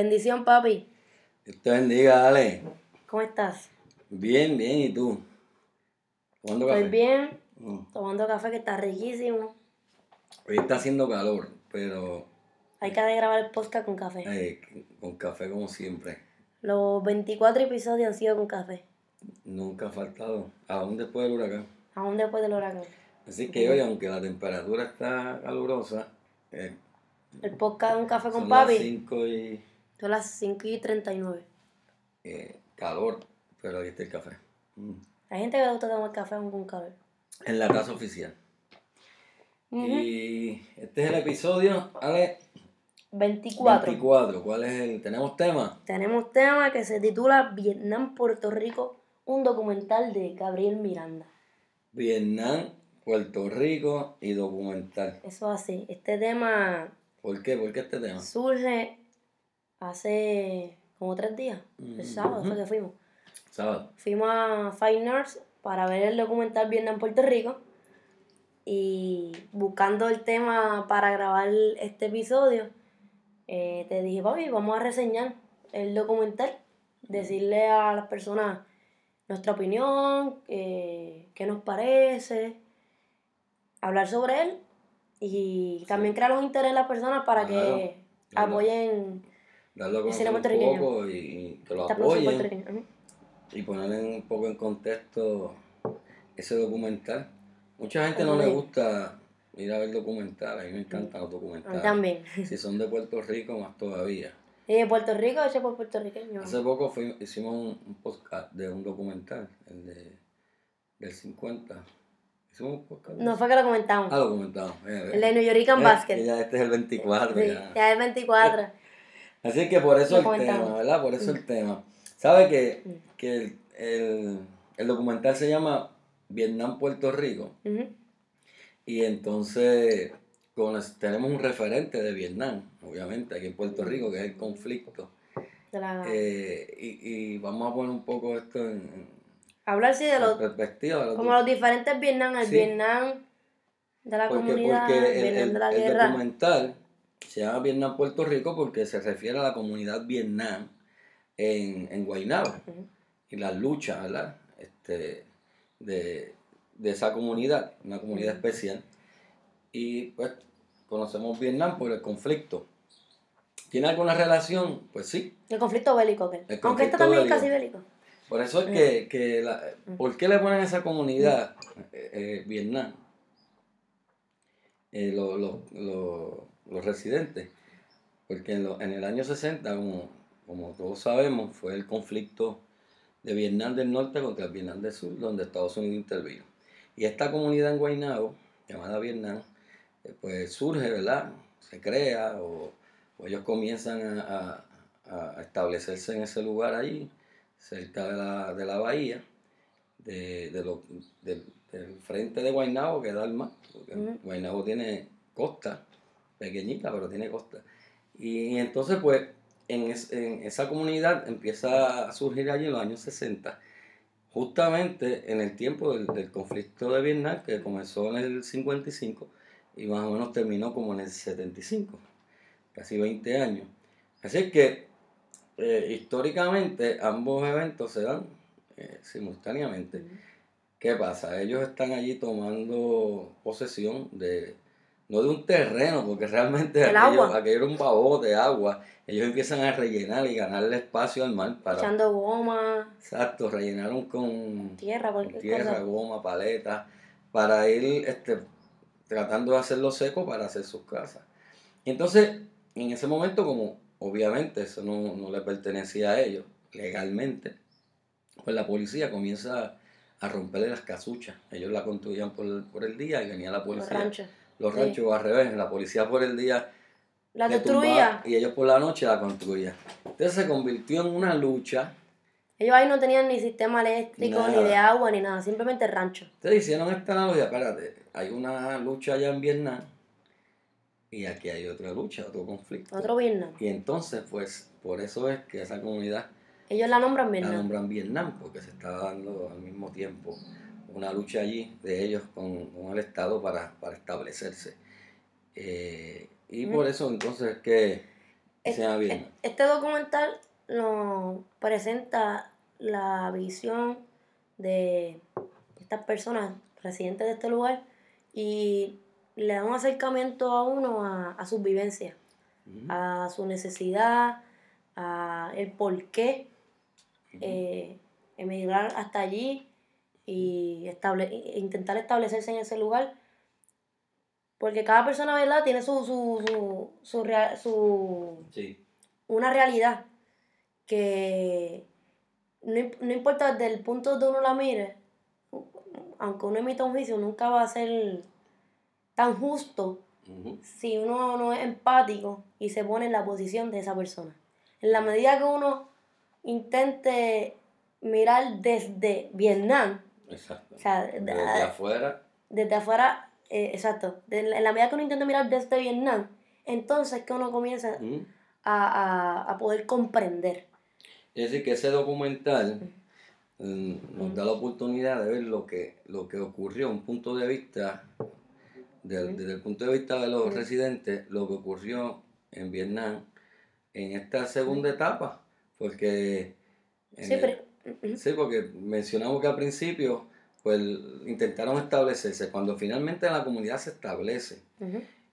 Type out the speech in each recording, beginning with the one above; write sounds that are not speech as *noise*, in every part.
Bendición, papi. Dios te bendiga, Ale. ¿Cómo estás? Bien, bien, ¿y tú? ¿Tomando café? Estoy bien, Mm. tomando café que está riquísimo. Hoy está haciendo calor, pero Hay que grabar el podcast con café. eh, con café como siempre. Los 24 episodios han sido con café, Nunca ha faltado, aún después del huracán. aún después del huracán. Así que hoy, aunque la temperatura está calurosa, eh, El podcast Un Café con son las Papi 5 y son las 5 y 39. eh, calor, pero aquí está el café. Mm. Hay gente que le gusta tomar café aún con café. En la taza oficial. Y este es el episodio, Ale, 24. 24. ¿Cuál es el? ¿Tenemos tema? Tenemos tema que se titula Vietnam, Puerto Rico, un documental de Gabriel Miranda. Vietnam, Puerto Rico y documental. Eso así. Este tema ¿Por qué? ¿Por qué este tema? surge hace como tres días. El sábado fue que fuimos. Sábado. Fuimos a Fine Arts para ver el documental Vietnam Puerto Rico. Y buscando el tema para grabar este episodio, eh, te dije, papi, vamos a reseñar el documental. Decirle a las personas nuestra opinión, eh, qué nos parece, hablar sobre él y también crear un interés en las personas para que Claro. apoyen Darlo a El conocer un puertorriqueño. poco y, y que lo esta apoyen y ponerle un poco en contexto ese documental. Mucha gente no le gusta ir a ver documentales, a mí me encantan los documentales. también. *laughs* Si son de Puerto Rico, más todavía. Y de Puerto Rico, hecho por puertorriqueños. Hace poco fui- hicimos un, un podcast de un documental, el de, del 50. Hicimos un podcast. No fue que lo comentamos. Ah, lo comentamos. eh, el de New York eh, Basket. que ya este es el 24. Sí, ya. ya es 24. Así que por eso el tema, ¿verdad? Por eso el tema. ¿Sabe que, que el, el, el documental se llama Vietnam-Puerto Rico? Ujú. Y entonces con tenemos un referente de Vietnam, obviamente, aquí en Puerto Rico, que es el conflicto. Eh, y, y vamos a poner un poco esto en, Hablar sí de los, perspectiva. de los como los diferentes Vietnam, el Sí. Vietnam de la Porque, comunidad, porque el, Vietnam el- de la el guerra. documental se llama Vietnam Puerto Rico porque se refiere a la comunidad Vietnam en, en Guaynabo Ujú. y las luchas ¿verdad? Este, de, de esa comunidad, una comunidad especial. Y pues conocemos Vietnam por el conflicto. ¿Tiene alguna relación? Pues sí. El conflicto bélico. El Aunque conflicto esto también bélico. es casi bélico. Por eso es que, que la-. ¿por qué le ponen a esa comunidad eh, eh, Vietnam? Eh, lo- lo- lo- los residentes. Porque en, lo- en el año 60, como, como todos sabemos, fue el conflicto de Vietnam del Norte contra el Vietnam del Sur, donde Estados Unidos intervino. Y esta comunidad en Guaynabo, llamada Vietnam, eh, pues surge, ¿verdad? Se crea o, o ellos comienzan a, a- a establecerse en ese lugar allí, cerca de la, de la bahía, de, de lo- del, frente de Guaynabo que da al mar, porque. Guaynabo tiene costa, pequeñita, pero tiene costa. Y, y entonces, pues, en, es- en esa comunidad empieza a surgir allí en los años 60, justamente en el tiempo del, del conflicto de Vietnam, que comenzó en el 55 y más o menos terminó como en el 75, casi 20 años. Así que, eh, históricamente, ambos eventos se dan eh, simultáneamente. ¿Qué pasa? Ellos están allí tomando posesión de, no de un terreno, porque realmente El aquello, era un babote de agua. Ellos empiezan a rellenar y ganarle espacio al mar para... Echando goma, Exacto, rellenaron con tierra, con tierra, cosa. goma, paleta, para ir este, tratando de hacerlo seco para hacer sus casas. Entonces, en ese momento, como obviamente eso no, no le pertenecía a ellos legalmente, pues la policía comienza a romperle las casuchas. Ellos la construían por el, por el día y venía la policía. Los sí. ranchos al revés, la policía por el día La destruía. y ellos por la noche la construían. Entonces se convirtió en una lucha Ellos ahí no tenían ni sistema eléctrico, Nada. ni de agua, ni nada. Simplemente rancho. Ustedes hicieron esta analogía, espérate, hay una lucha allá en Vietnam y aquí hay otra lucha, otro conflicto. Otro Vietnam. Y entonces, pues, por eso es que esa comunidad Ellos la nombran la Vietnam. nombran Vietnam, porque se está dando al mismo tiempo una lucha allí de ellos con, con el Estado para, para establecerse. Eh, y Mm. por eso entonces es que y se Vietnam. Este documental nos presenta la visión de estas personas residentes de este lugar y le da un acercamiento a uno a, a sus vivencias, a su necesidad, a el por qué eh, emigrar hasta allí y estable, e intentar establecerse en ese lugar. Porque cada persona, ¿verdad?, tiene su, su, su, su, rea- su- Sí. una realidad que no, no importa desde el punto donde uno la mire, aunque uno emita un juicio, nunca va a ser tan justo si uno no es empático y se pone en la posición de esa persona. En la medida que uno intente mirar desde Vietnam, Exacto. o sea, de- Desde afuera. desde afuera, eh, exacto, de- en la medida que uno intenta mirar desde Vietnam, entonces que uno comienza Ujú. a, a, a poder comprender. Es decir, que ese documental mm, nos da la oportunidad de ver lo que, lo que ocurrió, un punto de vista, del- desde el punto de vista de los residentes, lo que ocurrió en Vietnam en esta segunda etapa. Porque, Sí, el- pero. Sí, porque mencionamos que al principio pues, intentaron establecerse. Cuando finalmente la comunidad se establece,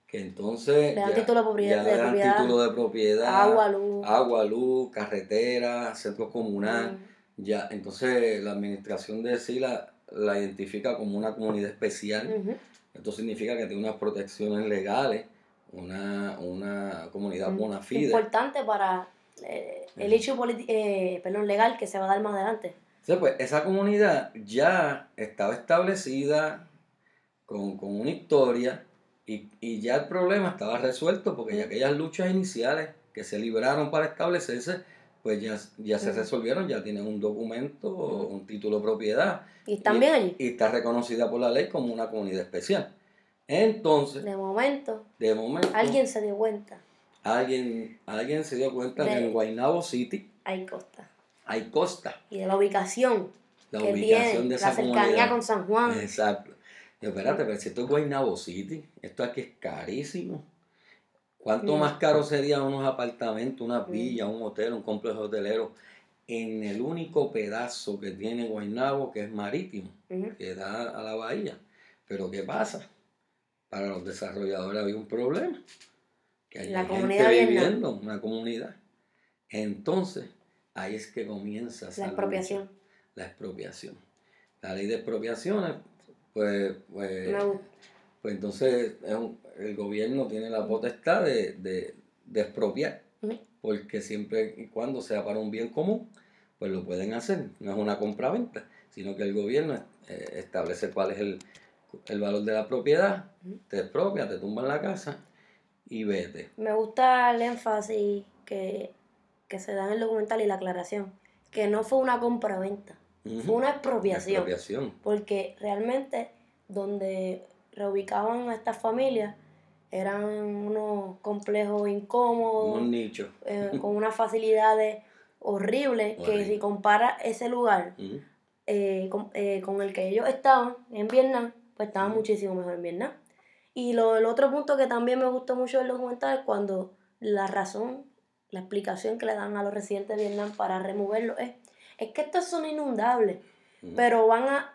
que entonces Le dan ya- título de propiedad- le dan título de propiedad, agua, luz. agua, luz, carretera, centro comunal. Ya, entonces la administración de SILA la identifica como una comunidad especial. Esto significa que tiene unas protecciones legales, una, una comunidad bona fide. Importante para eh, el hecho eh, perdón, legal que se va a dar más adelante. Entonces, pues, esa comunidad ya estaba establecida con, con una historia y, y ya el problema estaba resuelto porque ya Ujú. aquellas luchas iniciales que se libraron para establecerse, pues ya, ya se Ujú. resolvieron, ya tienen un documento, Ujú. un título de propiedad. Y están bien allí. y está reconocida por la ley como una comunidad especial. Entonces, De momento, de momento, alguien se dio cuenta. Alguien, alguien se dio cuenta que De- en Guaynabo City Hay costa. hay costa, Y de la ubicación la que ubicación tiene, de esa la cercanía comunidad. con San Juan. Exacto. Yo, espérate, pero si esto es Guaynabo City, esto aquí es carísimo. ¿Cuánto Mm. más caro serían unos apartamentos, una Mm. villa, un hotel, un complejo hotelero en el único pedazo que tiene Guaynabo que es marítimo? Que da a la bahía. Pero ¿qué pasa? Para los desarrolladores había un problema. Que hay La gente comunidad vietnam. viviendo, una comunidad. Entonces, ahí es que comienza La expropiación. la expropiación. La ley de expropiaciones, pues, pues, pues entonces es un- el gobierno tiene la potestad de, de- de expropiar, porque siempre y cuando sea para un bien común, pues lo pueden hacer. No es una compra-venta, sino que el gobierno eh, establece cuál es el, el valor de la propiedad, te expropia, te tumban la casa y vete. Me gusta el énfasis que, que se da en el documental y la aclaración. Que no fue una compra-venta, Ujú. fue una expropiación. Expropiación. Porque realmente donde reubicaban a estas familias eran unos complejos incómodos, Un nicho. eh, con unas facilidades horribles, que si compara ese lugar eh, con, eh, con el que ellos estaban en Vietnam, pues estaban muchísimo mejor en Vietnam. Y lo, el otro punto que también me gustó mucho del documental es cuando la razón, la explicación que le dan a los residentes de Vietnam para removerlo es, es que estos son inundables, pero van a,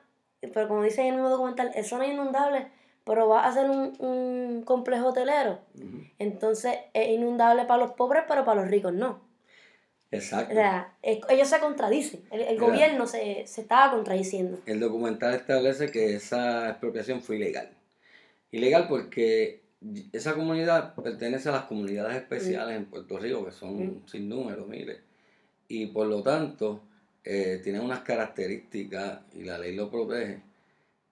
pero como dice en el mismo documental, son inundables, pero va a ser un, un complejo hotelero. Entonces es inundable para los pobres, pero para los ricos no. Exacto. O sea, ellos se contradicen. El, el gobierno se, se estaba contradiciendo. El documental establece que esa expropiación fue ilegal. Ilegal porque esa comunidad pertenece a las comunidades especiales en Puerto Rico, que son sin número, miles. Y por lo tanto, eh, tienen unas características y la ley lo protege.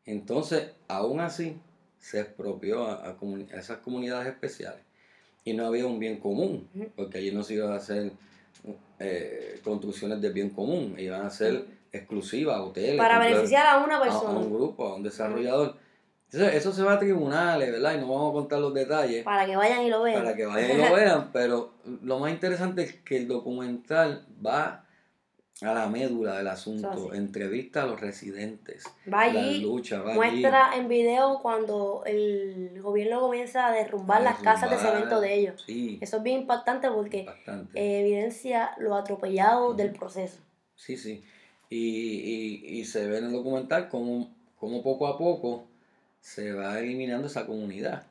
Entonces, aún así, se expropió a, a comuni- a esas comunidades especiales. Y no había un bien común, porque allí no se iban a hacer eh, construcciones de bien común, iban a ser exclusivas, hoteles. Para beneficiar a una a, a persona. un grupo, a un desarrollador. Entonces, eso se va a tribunales, ¿verdad? Y no vamos a contar los detalles Para que vayan y lo vean. para que vayan y lo *laughs* vean, pero lo más interesante es que el documental va a la médula del asunto, entrevista a los residentes, va allí, lucha, muestra en video cuando el gobierno comienza a derrumbar, las casas de cemento de ellos. Eso es bien impactante porque evidencia lo atropellado del proceso. Sí, sí. Y, y, se ve en el documental como, como poco a poco se va eliminando esa comunidad.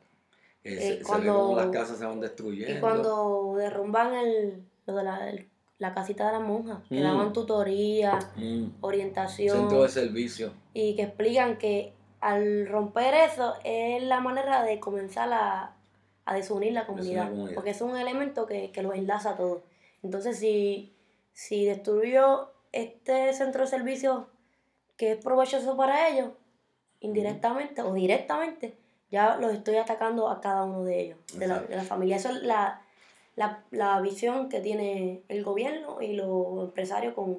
Eh, se, ve como las casas se van destruyendo. Y cuando derrumban el, lo de la, la casita de las monjas, que mm. daban tutoría, mm. orientación. Centro de servicio. Y que explican que al romper eso es la manera de comenzar a, a desunir la comunidad, porque es un elemento que, que los enlaza a todos. Entonces, si, si destruyó este centro de servicio que es provechoso para ellos, indirectamente o directamente, ya los estoy atacando a cada uno de ellos, de la, de la, familia. Eso es la, la, la, visión que tiene el gobierno y los empresarios con,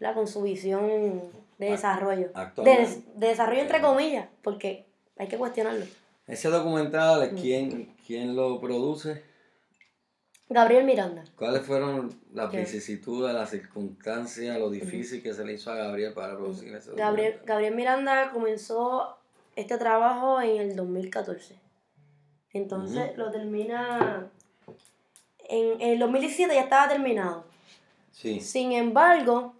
la, con su visión de desarrollo. De, desarrollo entre comillas, porque hay que cuestionarlo. Ese documental. ¿quién, quién lo produce? Gabriel Miranda. ¿Cuáles fueron las vicisitudes, las circunstancias, lo difícil que se le hizo a Gabriel para producir ese Gabriel, Gabriel Miranda comenzó este trabajo en el 2014. Entonces lo termina. En, el 2017 ya estaba terminado. Sí. Sin embargo,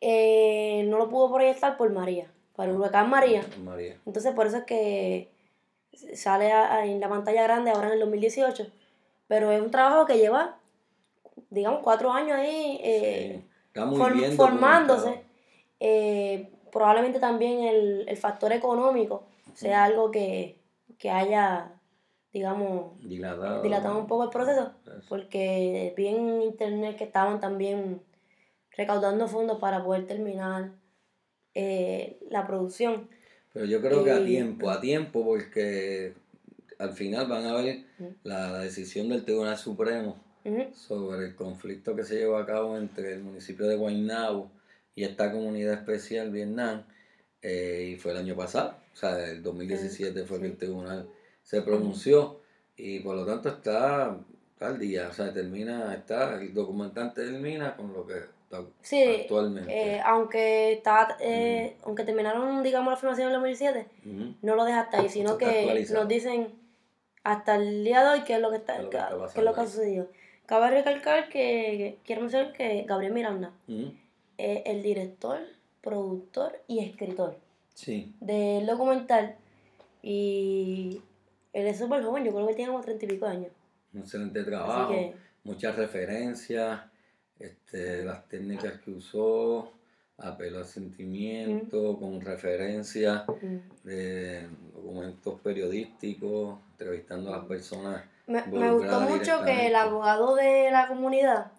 eh, no lo pudo proyectar por María, para el huracán María. María. Entonces por eso es que sale en la pantalla grande ahora en el 2018 pero es un trabajo que lleva, digamos, cuatro años ahí eh, formándose. Eh, probablemente también el, factor económico sea algo que, haya, digamos, dilatado, un poco el proceso, porque vi en internet que estaban también recaudando fondos para poder terminar eh, la producción. Pero yo creo que a tiempo, a tiempo, porque al final van a ver la decisión del Tribunal Supremo sobre el conflicto que se llevó a cabo entre el municipio de Guaynabo y esta comunidad especial Vietnam, eh, y fue el año pasado, o sea, el 2017 fue que el tribunal se pronunció, y por lo tanto está, al día, o sea, termina, está, el documentante termina con lo que está actualmente. Eh, aunque está, eh, aunque terminaron, digamos, la filmación en el 2017, no lo deja hasta ahí, sino que nos dicen hasta el día de hoy qué es lo que está, qué, es lo que ha sucedido. Cabe recalcar que, quiero mencionar que Gabriel Miranda es el director, productor y escritor del documental y él es súper joven, yo creo que tiene como treinta y pico años. Un excelente trabajo, muchas referencias, este, las técnicas que usó, apelo al sentimiento, con referencias de documentos periodísticos, entrevistando a las personas. Me, me gustó mucho que el abogado de la comunidad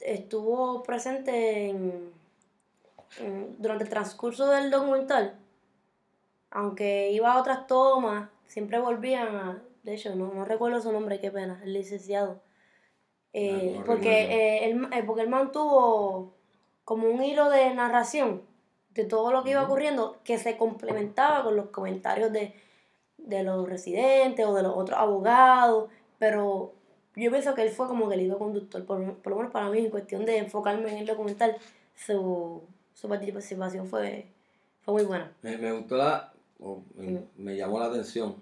estuvo presente durante el transcurso del documental, aunque iba a otras tomas, siempre volvían a, de hecho, no, no recuerdo su nombre, qué pena, el licenciado. Eh, porque, eh, él, eh, porque él mantuvo como un hilo de narración de todo lo que iba ocurriendo que se complementaba con los comentarios de, los residentes o de los otros abogados, pero yo pienso que él fue como que el hilo conductor, por, lo menos para mí, en cuestión de enfocarme en el documental, su, participación fue, fue muy buena. Me, gustó la, me, llamó la atención,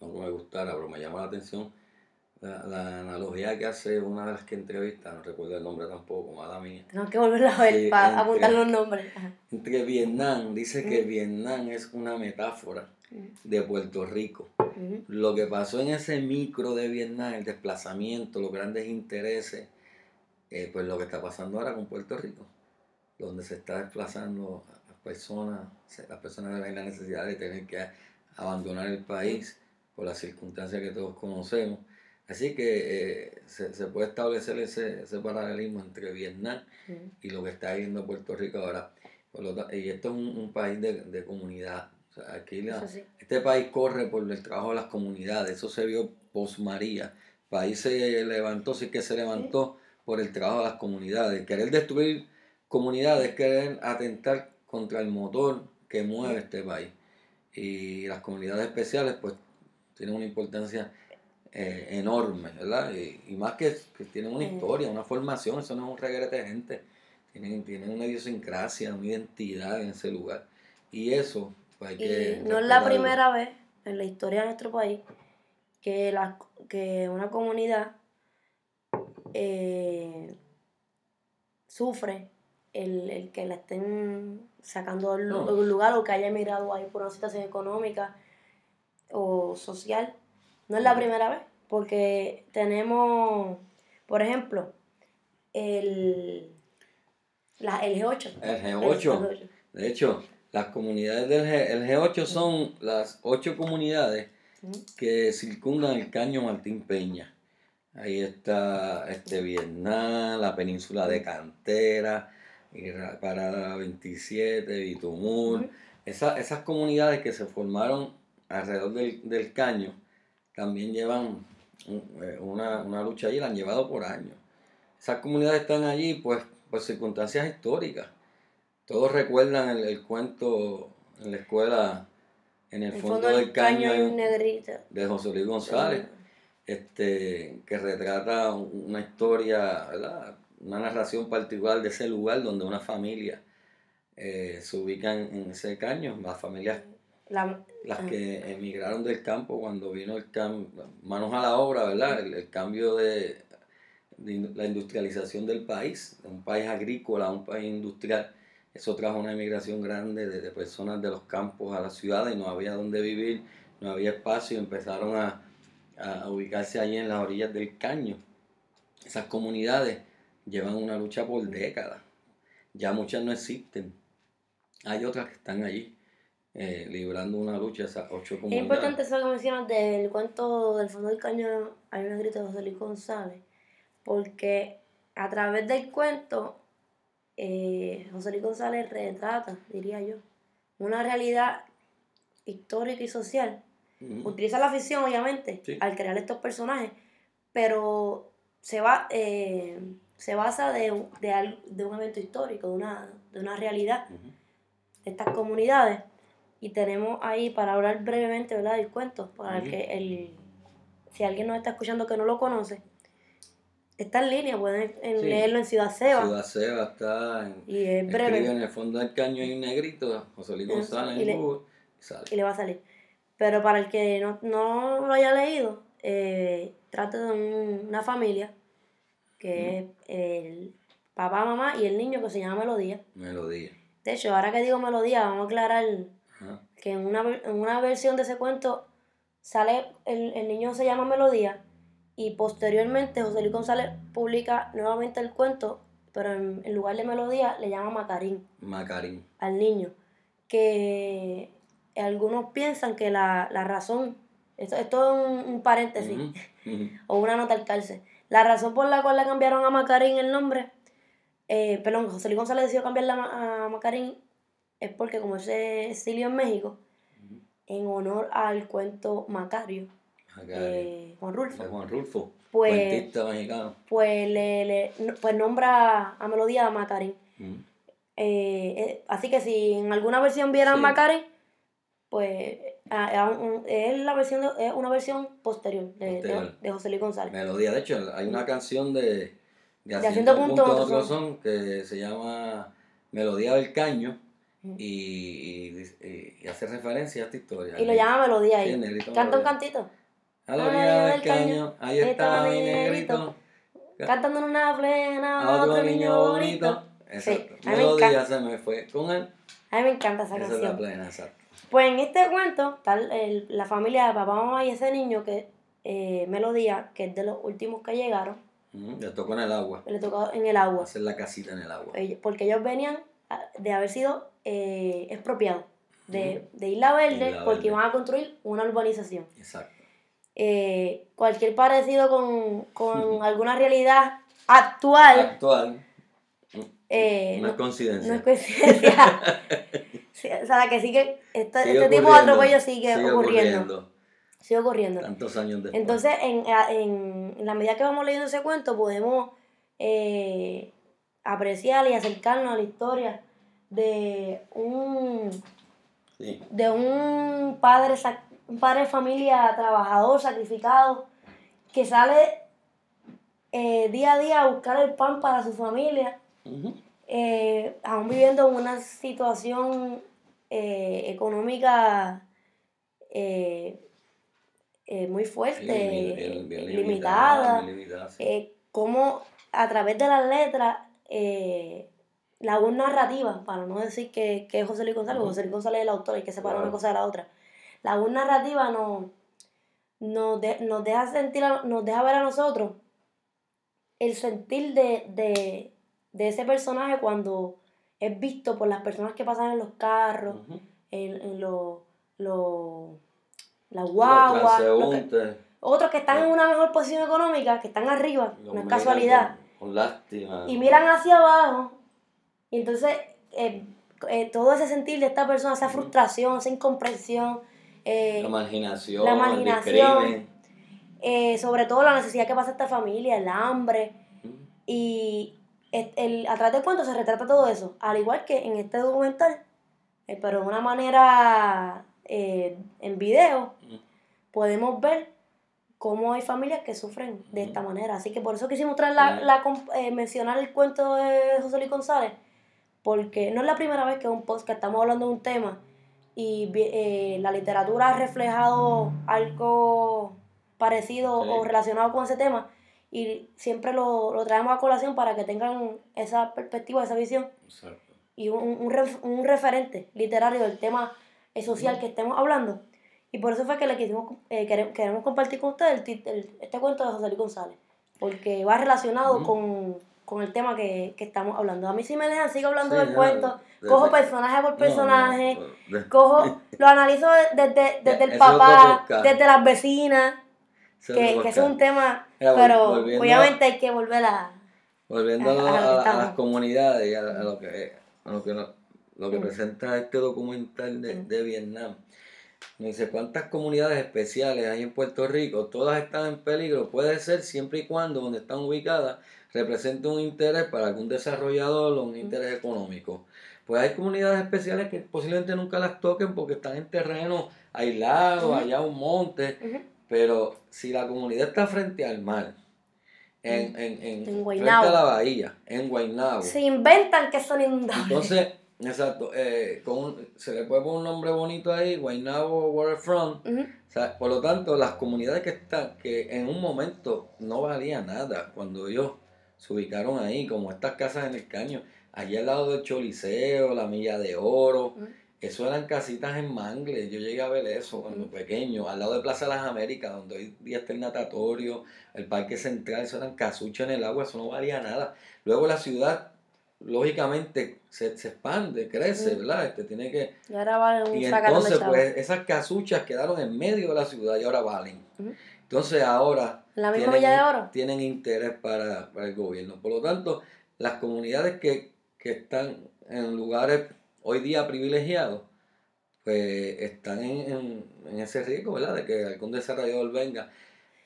no me gustara, pero me llamó la atención la, analogía que hace una de las que entrevista, no recuerdo el nombre tampoco, mala mía. Tengo que volverla a ver para apuntar los nombres. Entre Vietnam, dice que Vietnam es una metáfora de Puerto Rico. Lo que pasó en ese micro de Vietnam, el desplazamiento, los grandes intereses, eh, pues lo que está pasando ahora con Puerto Rico, donde se está desplazando a las personas, las personas ven la necesidad de tener que abandonar el país por las circunstancias que todos conocemos Así que eh, se, puede establecer ese, paralelismo entre Vietnam y lo que está viendo Puerto Rico ahora. y esto es un, país de, comunidad. aquí Este país corre por el trabajo de las comunidades. Eso se vio post María. El país se levantó, sí que se levantó por el trabajo de las comunidades. Querer destruir comunidades, querer atentar contra el motor que mueve este país. Y las comunidades especiales, pues, tienen una importancia eh, enorme, ¿verdad? Y, más que, que, tienen una historia, una formación, eso no es un regrete de gente. Tienen, tienen una idiosincrasia, una identidad en ese lugar. Y eso, pues hay que. Y no es la primera vez en la historia de nuestro país que, la, que una comunidad eh, sufre el, que la estén sacando de un lugar o que haya emigrado ahí por una situación económica o social. No es la primera vez, porque tenemos, por ejemplo, el, la, el G8. El G8. De hecho, las comunidades del G, el G8 son las ocho comunidades que circundan el caño Martín Peña. Ahí está este Vietnam, la península de Cantera, Parada 27, Bitumul. esas comunidades que se formaron alrededor del, caño también llevan eh, una, lucha allí, la han llevado por años. Esas comunidades están allí pues por circunstancias históricas. Todos recuerdan el, cuento en la escuela, en el, fondo, del, caño, de José Luis González, este, que retrata una historia, una narración particular de ese lugar donde una familia eh, se ubica en, ese caño, las familias las que emigraron del campo cuando vino el cambio, manos a la obra, ¿verdad? El, cambio de, la industrialización del país, de un país agrícola a un país industrial. Eso trajo una emigración grande de, personas de los campos a la ciudad y no había dónde vivir, no había espacio y empezaron a, a ubicarse allí en las orillas del caño. Esas comunidades llevan una lucha por décadas. Ya muchas no existen. Hay otras que están allí eh, librando una lucha esas ocho comunidades. Es importante eso que mencionas del cuento del fondo del caño, hay una grito de José Luis González, porque a través del cuento, eh, José Luis González retrata, diría yo, una realidad histórica y social. Utiliza la ficción, obviamente, al crear estos personajes, pero se, va, eh, se basa de, de, de, un evento histórico, de una, de una realidad de estas comunidades y tenemos ahí para hablar brevemente ¿verdad? del cuento, para que el, si alguien nos está escuchando que no lo conoce, está en línea, pueden leerlo en Ciudad Seba. Ciudad Seba está en, y es breve. en el fondo del caño hay un negrito, José Luis González y, le, y le va a salir. Pero para el que no, no lo haya leído, eh, trata de una familia que es el papá, mamá y el niño que se llama Melodía. Melodía. De hecho, ahora que digo Melodía, vamos a aclarar que en una, en una versión de ese cuento sale, el, el niño se llama Melodía y posteriormente José Luis González publica nuevamente el cuento, pero en, lugar de Melodía le llama Macarín. Macarín. Al niño. Que algunos piensan que la, razón, esto, esto es un, paréntesis, *laughs* o una nota al cárcel, la razón por la cual le cambiaron a Macarín el nombre, eh, perdón, José Luis González decidió cambiarle a Macarín es porque como ese exilio en México, en honor al cuento Macario, eh, Juan Rulfo. Juan Rulfo, pues, mexicano. Pues, le, pues nombra a Melodía a Macarín. Eh, eh, así que si en alguna versión vieran Macarín, pues es la versión es una versión posterior de, de, José Luis González. Melodía, de hecho, hay una canción de, de, Haciendo Punto, otro son que se llama Melodía del Caño y, y, hace referencia a esta historia. Y lo llama melodía ahí. Canta un cantito. A la orilla del caño, ahí está mi negrito. Cantando en una plena a otro niño bonito. Exacto. Sí, melodía se me fue con él. A mí me encanta esa, canción. Es la plena, exacto. Pues en este cuento, tal, el, la familia de papá, mamá y ese niño que eh, Melodía, que es de los últimos que llegaron. le tocó en el agua. Le tocó en el agua. Hacer la casita en el agua. Porque ellos venían de haber sido eh, expropiados de, de, Isla Verde porque iban a construir una urbanización. Exacto. Eh, cualquier parecido con, con alguna realidad actual. Actual. Eh, no, es coincidencia. No es coincidencia. *laughs* o sea, que sigue, este, este tipo de atropello sigue, sigue ocurriendo. Sigue ocurriendo. Tantos años después. Entonces, en, en, en la medida que vamos leyendo ese cuento, podemos eh, apreciar y acercarnos a la historia de un de un padre un padre de familia trabajador sacrificado que sale eh, día a día a buscar el pan para su familia eh, aún viviendo una situación eh, económica muy fuerte, limitada, como a través de las letras, la voz narrativa, para no decir que, que es José Luis González, José Luis González es el autor, hay que separar una cosa de la otra. La voz narrativa nos, nos, nos, deja sentir, nos deja ver a nosotros el sentir de, ese personaje cuando es visto por las personas que pasan en los carros, en, en los, las guaguas, otros que están en una mejor posición económica, que están arriba, no es casualidad. Y miran hacia abajo, y entonces eh, eh, todo ese sentir de esta persona, esa frustración, esa incomprensión, eh, la imaginación, la imaginación eh, sobre todo la necesidad que pasa esta familia, el hambre. Y el, a través del cuento se retrata todo eso, al igual que en este documental, eh, pero de una manera en video, podemos ver cómo hay familias que sufren de esta manera. Así que por eso quisimos traer la, la mencionar el cuento de José Luis González, porque no es la primera vez que un post que estamos hablando de un tema y eh, la literatura ha reflejado algo parecido o relacionado con ese tema y siempre lo, traemos a colación para que tengan esa perspectiva, esa visión. Y un, un, referente literario del tema social que estemos hablando. Y por eso fue que le quisimos, eh, queremos, compartir con ustedes este cuento de José Luis González, porque va relacionado con con el tema que, estamos hablando. A mí si me dejan, sigo hablando del cuento, cojo personaje por personaje, cojo, *laughs* lo analizo desde, desde el papá, desde las vecinas, que, que es un tema, pero obviamente hay que volver a... Volviendo a, las comunidades y a, lo que, lo que, lo que presenta este documental de, de Vietnam. No dice cuántas comunidades especiales hay en Puerto Rico, todas están en peligro, puede ser siempre y cuando donde están ubicadas represente un interés para algún desarrollador o un interés económico. Pues hay comunidades especiales que posiblemente nunca las toquen porque están en terreno aislado, allá un monte, pero si la comunidad está frente al mar, en, en, en, frente a la bahía, en Guaynabo. Se inventan que son inundables. Entonces, exacto, eh, con se le puede poner un nombre bonito ahí, Guaynabo Waterfront. por lo tanto, las comunidades que están, que en un momento no valía nada, cuando ellos se ubicaron ahí, como estas casas en el caño, allí al lado del Choliseo, la Milla de Oro, eso eran casitas en Mangle, yo llegué a ver eso cuando pequeño, al lado de Plaza de las Américas, donde hoy día está el natatorio, el Parque Central, eso eran casuchas en el agua, eso no valía nada. Luego la ciudad, lógicamente, se, expande, crece, ¿verdad? Este, tiene que... Y ahora valen Y entonces, pues, esas casuchas quedaron en medio de la ciudad y ahora valen. Entonces ahora ¿La misma tienen, de Oro? tienen interés para, el gobierno. Por lo tanto, las comunidades que, están en lugares hoy día privilegiados, pues están en, ese riesgo, ¿verdad? De que algún desarrollador venga.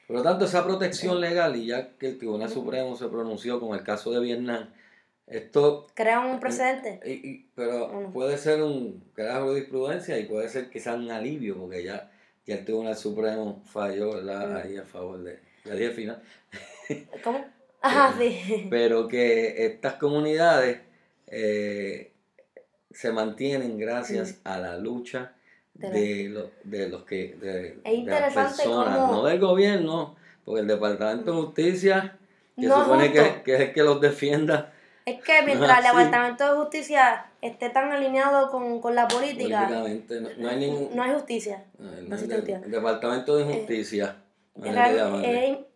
Por lo tanto, esa protección legal, y ya que el Tribunal Supremo se pronunció con el caso de Vietnam, esto... Crea un precedente. Y, pero puede ser un... Crea jurisprudencia y puede ser quizás un alivio, porque ya y el Tribunal Supremo falló ¿verdad? ahí a favor de la dije final. *laughs* ¿Cómo? *laughs* Ajá, sí. *laughs* Pero que estas comunidades eh, se mantienen gracias a la lucha de, de los que de, las personas, no del gobierno, porque el Departamento de Justicia, que supone que, que, es el que los defienda, es que mientras el Departamento de Justicia esté tan alineado con, la política, no, hay ningún, no hay justicia. el, Departamento de eh, Justicia.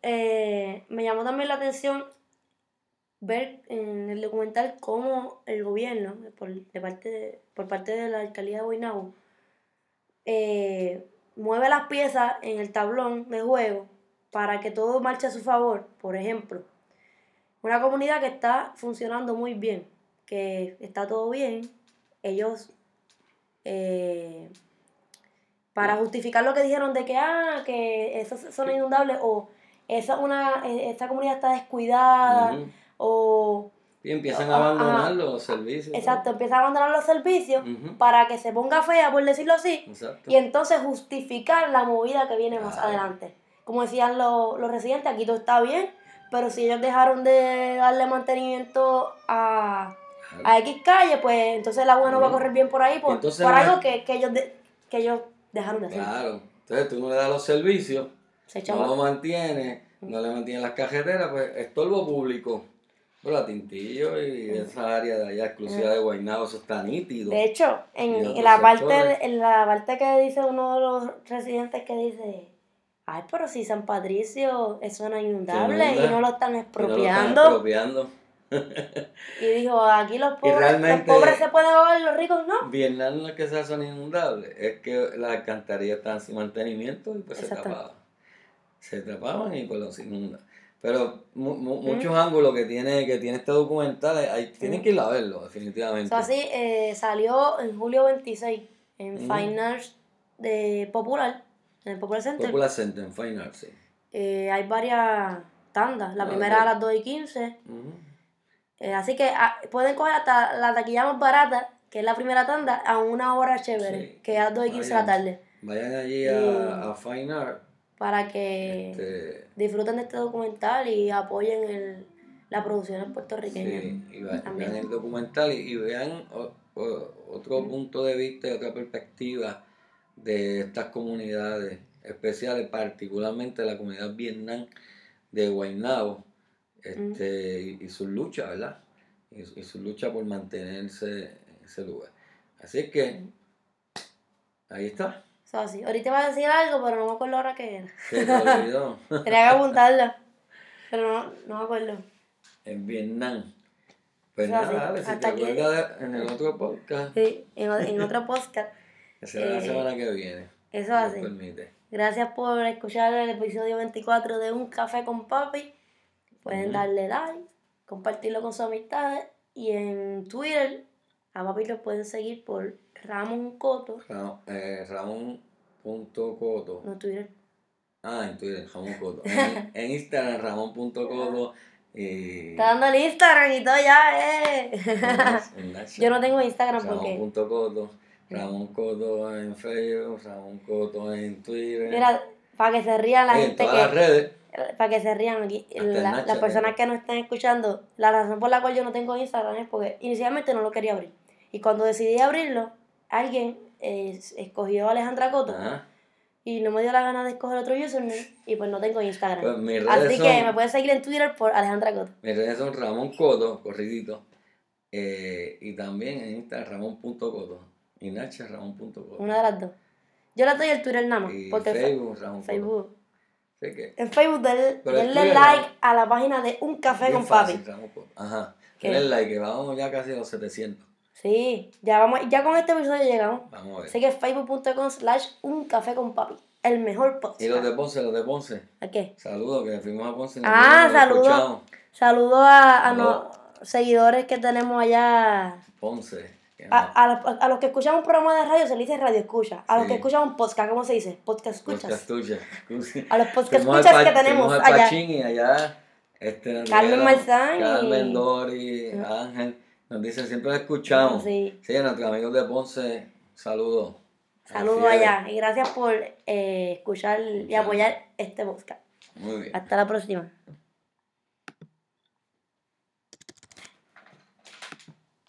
Eh, me llamó también la atención ver en el documental cómo el gobierno, por, de parte por parte de la alcaldía de Guaynabo, eh, mueve las piezas en el tablón de juego para que todo marche a su favor. Por ejemplo, una comunidad que está funcionando muy bien, que está todo bien. Ellos, eh, para justificar lo que dijeron de que, ah, que esas son inundables o esa, una, e, esta comunidad está descuidada o... Y empiezan a abandonar los servicios. Exacto, empiezan a abandonar los servicios para que se ponga fea, por decirlo así, y entonces justificar la movida que viene más adelante. Como decían los, los residentes, aquí todo está bien, pero si ellos dejaron de darle mantenimiento a, a X calle, pues entonces el agua no va a correr bien por ahí por, Entonces, por no algo que, que ellos de- que ellos dejaron de hacer. Claro. Entonces tú no le das los servicios, Se no lo mantienes, no le mantienes las cajeteras, pues estorbo público. Pero a Tintillo y esa área de allá exclusiva de Guaynabo, eso está nítido. De hecho, en, en la parte en la parte que dice uno de los residentes que dice, ay, pero si San Patricio es zona inundable inunda, y no lo están Y no lo están expropiando. Y dijo, aquí los pobres, los pobres se pueden ahogar los ricos no. Vietnam no es que sea zona inundable, es que las alcantarillas están sin mantenimiento y pues se tapaban. Se tapaban y pues los inundan. Pero mu- mu- muchos ángulos que tiene, que tiene este documental, hay, tienen que ir a verlo, definitivamente. Eso así eh, salió en julio 26 en Ujú. Fine Arts de Popular, en el Popular Center. Popular Center en Fine Arts, sí. Eh, hay varias tandas. La Ah, primera ok. a las 2 y 15. Ujú. Eh, así que ah, pueden coger hasta la taquilla más barata, que es la primera tanda, a una hora chévere, Sí. que es a las 2 y 15 de la tarde. Vayan allí Y- a, a Fine Art. Para que este, disfruten de este documental y apoyen el, la producción puertorriqueña. Sí, y va- vean el documental y, y vean o- o- otro punto de vista y otra perspectiva de estas comunidades especiales, particularmente la comunidad Vietnam de Guaynabo, este, y, y sus luchas, ¿verdad? Y, su- y su lucha por mantenerse en ese lugar. Así que, ahí está. Eso así. Ahorita iba a decir algo, pero no me acuerdo ahora qué era. Se te olvidó. *laughs* Tenía que apuntarlo. Pero no, no me acuerdo. en Vietnam. Pues Eso nada, así. dale, si te Hasta acuerdas en el otro podcast, Sí, en, en otro podcast. *laughs* que será la Eh, semana que viene. Eso así. permite. Gracias por escuchar el episodio 24 de Un Café con Papi. Pueden darle like, compartirlo con sus amistades. Y en Twitter, a Papi lo pueden seguir por Ramón Coto. Ra- eh, Ramón.coto. No Twitter. Ah, en Twitter, Ramón Coto. *laughs* En, en Instagram, Ramón.coto. Y. Está dando el Instagram y todo ya, eh. en *laughs* Yo no tengo Instagram porque. Ramón.coto. Ramón Coto en Facebook, Ramón Coto en Twitter. Mira, para que se rían la Oye, en gente todas las que. redes. Para que se rían la- las personas que no estén escuchando, la razón por la cual yo no tengo Instagram es porque inicialmente no lo quería abrir. Y cuando decidí abrirlo, alguien eh, escogió a Alejandra Coto Ajá. y no me dio la gana de escoger otro username y pues no tengo Instagram. Pues Así son- que me pueden seguir en Twitter por Alejandra Coto. Mis redes son Ramón Coto, corridito. eh, y también en Instagram, Ramón.coto. Y Nacha, Ramón.coto. Una de las dos. Yo le doy el Twitter nada más. Y Porque Facebook, Ramón Coto. Facebook. Así que. En Facebook denle, Pero el denle like a la página de Un Café con Papi. Ramón. Ajá. Denle like, que vamos ya casi a los 700. Sí, ya vamos, ya con este episodio llegamos. Vamos a ver. Así que facebook.com slash un café con papi. El mejor podcast. Y los de Ponce, los de Ponce. ¿A qué? Saludos, que fuimos a Ponce. Ah, saludos. Saludos a, a No. los seguidores que tenemos allá. Ponce. A, a, los- a los que escuchan un programa de radio se le dice radio escucha. A los que escuchan un podcast, ¿cómo se dice? Podcast escuchas. Podcast tuya. *laughs* A los podcast escuchas que tenemos al allá. Y. Este, Carmen Marzán y- Carmen, Dori, Ángel. Nos dicen, siempre lo escuchamos. Sí. Sí, a nuestros amigos de Ponce, saludos. Saludos allá. Y gracias por eh, escuchar y apoyar este podcast. Muy bien. Hasta la próxima.